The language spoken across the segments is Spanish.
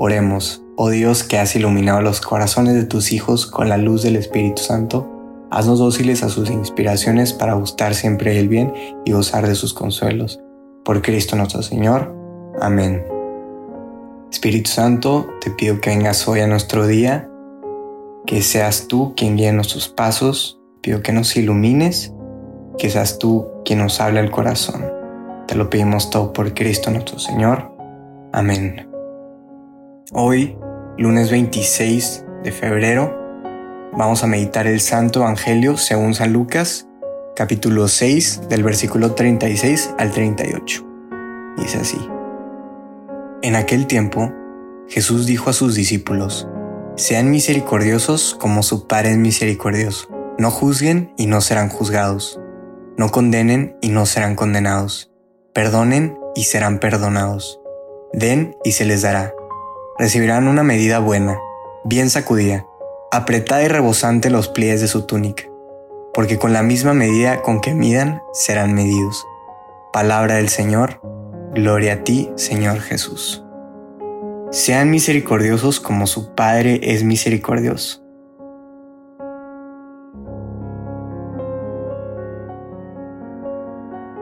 Oremos, oh Dios que has iluminado los corazones de tus hijos con la luz del Espíritu Santo, haznos dóciles a sus inspiraciones para gustar siempre el bien y gozar de sus consuelos. Por Cristo nuestro Señor. Amén. Espíritu Santo, te pido que vengas hoy a nuestro día, que seas tú quien guíe nuestros pasos, pido que nos ilumines, que seas tú quien nos hable al corazón. Te lo pedimos todo por Cristo nuestro Señor. Amén. Hoy, lunes 26 de febrero, vamos a meditar el Santo Evangelio según San Lucas, capítulo 6, del versículo 36 al 38. Dice así. En aquel tiempo, Jesús dijo a sus discípulos, Sean misericordiosos como su Padre es misericordioso. No juzguen y no serán juzgados. No condenen y no serán condenados Perdonen y serán perdonados. Den y se les dará. Recibirán una medida buena, bien sacudida, apretada y rebosante los pliegues de su túnica, porque con la misma medida con que midan serán medidos. Palabra del Señor, gloria a ti, Señor Jesús. Sean misericordiosos como su Padre es misericordioso.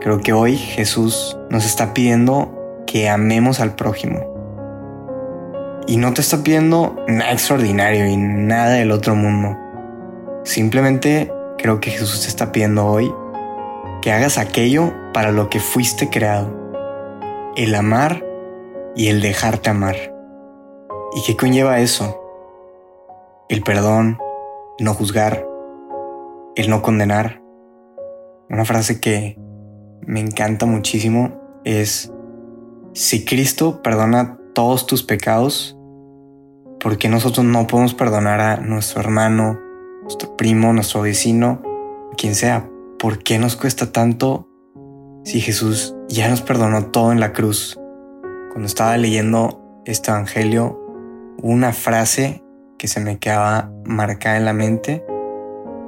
Creo que hoy Jesús nos está pidiendo que amemos al prójimo. Y no te está pidiendo nada extraordinario y nada del otro mundo. Simplemente creo que Jesús te está pidiendo hoy que hagas aquello para lo que fuiste creado. El amar y el dejarte amar. ¿Y qué conlleva eso? El perdón, no juzgar, el no condenar. Una frase que me encanta muchísimo es, si Cristo perdona todos tus pecados, ¿por qué nosotros no podemos perdonar a nuestro hermano, nuestro primo, nuestro vecino, quien sea? ¿Por qué nos cuesta tanto si Jesús ya nos perdonó todo en la cruz? Cuando estaba leyendo este Evangelio, una frase que se me quedaba marcada en la mente,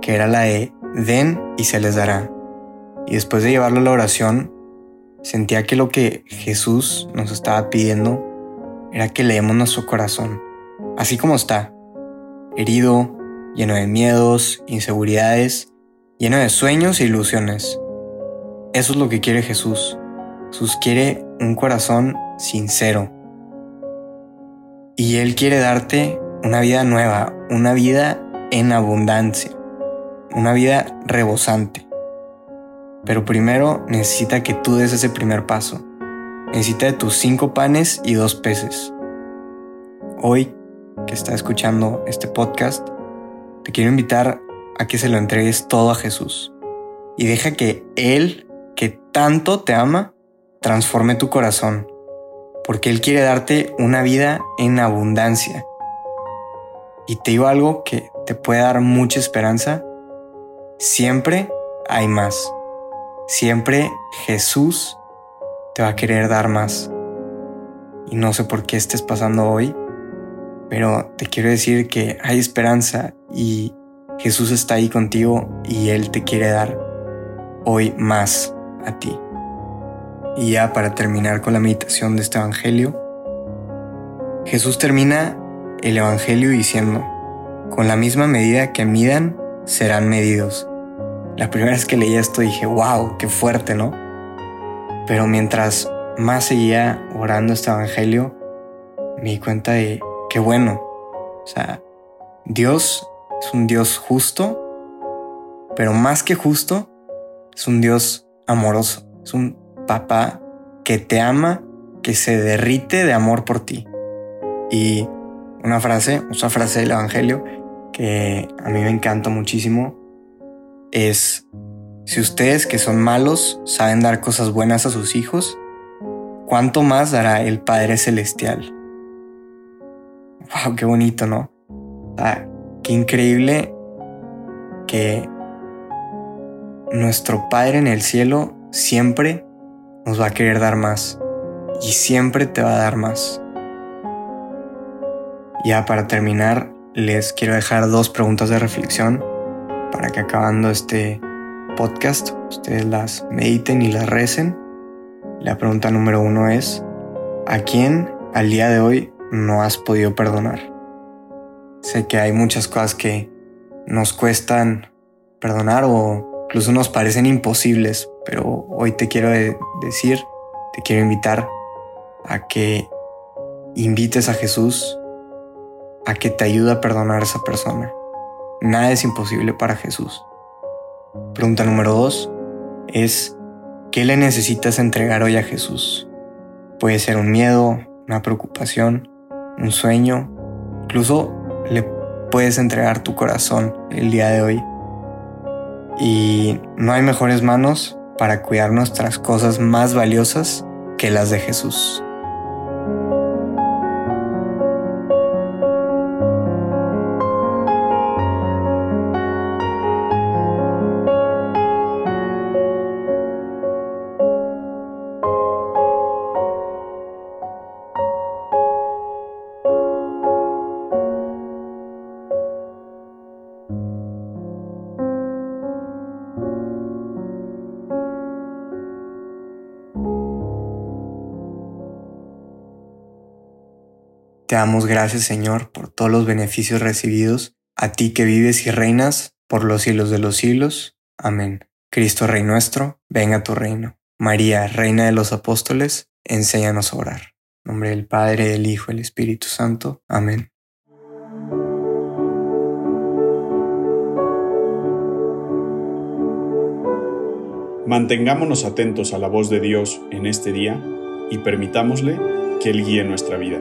que era la de, den y se les dará. Y después de llevarlo a la oración, sentía que lo que Jesús nos estaba pidiendo era que leemos nuestro corazón, así como está, herido, lleno de miedos, inseguridades, lleno de sueños e ilusiones. Eso es lo que quiere Jesús. Jesús quiere un corazón sincero. Y Él quiere darte una vida nueva, una vida en abundancia, una vida rebosante. Pero primero necesita que tú des ese primer paso. Necesita de tus cinco panes y dos peces. Hoy que está escuchando este podcast, te quiero invitar a que se lo entregues todo a Jesús y deja que Él, que tanto te ama, transforme tu corazón, porque Él quiere darte una vida en abundancia. Y te digo algo que te puede dar mucha esperanza, siempre hay más. Siempre Jesús te va a querer dar más. Y no sé por qué estés pasando hoy, pero te quiero decir que hay esperanza y Jesús está ahí contigo y Él te quiere dar hoy más a ti. Y ya para terminar con la meditación de este Evangelio, Jesús termina el Evangelio diciendo, con la misma medida que midan, serán medidos. La primera vez que leí esto dije, wow, qué fuerte, ¿no? Pero mientras más seguía orando este Evangelio, me di cuenta de qué bueno. O sea, Dios es un Dios justo, pero más que justo, es un Dios amoroso. Es un papá que te ama, que se derrite de amor por ti. Y una frase, otra frase del Evangelio que a mí me encanta muchísimo, es, si ustedes que son malos saben dar cosas buenas a sus hijos, ¿cuánto más dará el Padre Celestial? ¡Wow! ¡Qué bonito, ¿no? qué increíble que nuestro Padre en el cielo siempre nos va a querer dar más y siempre te va a dar más. Ya para terminar, les quiero dejar dos preguntas de reflexión para que acabando este podcast ustedes las mediten y las recen. La pregunta número uno es, ¿a quién al día de hoy no has podido perdonar? Sé que hay muchas cosas que nos cuestan perdonar o incluso nos parecen imposibles, pero hoy te quiero decir, te quiero invitar a que invites a Jesús a que te ayude a perdonar a esa persona. Nada es imposible para Jesús. Pregunta número dos es, ¿qué le necesitas entregar hoy a Jesús? Puede ser un miedo, una preocupación, un sueño, incluso le puedes entregar tu corazón el día de hoy. Y no hay mejores manos para cuidar nuestras cosas más valiosas que las de Jesús. Te damos gracias, Señor, por todos los beneficios recibidos, a ti que vives y reinas por los siglos de los siglos. Amén. Cristo Rey nuestro, venga a tu reino. María, Reina de los Apóstoles, enséñanos a orar. En nombre del Padre, del Hijo del Espíritu Santo. Amén. Mantengámonos atentos a la voz de Dios en este día y permitámosle que Él guíe nuestra vida.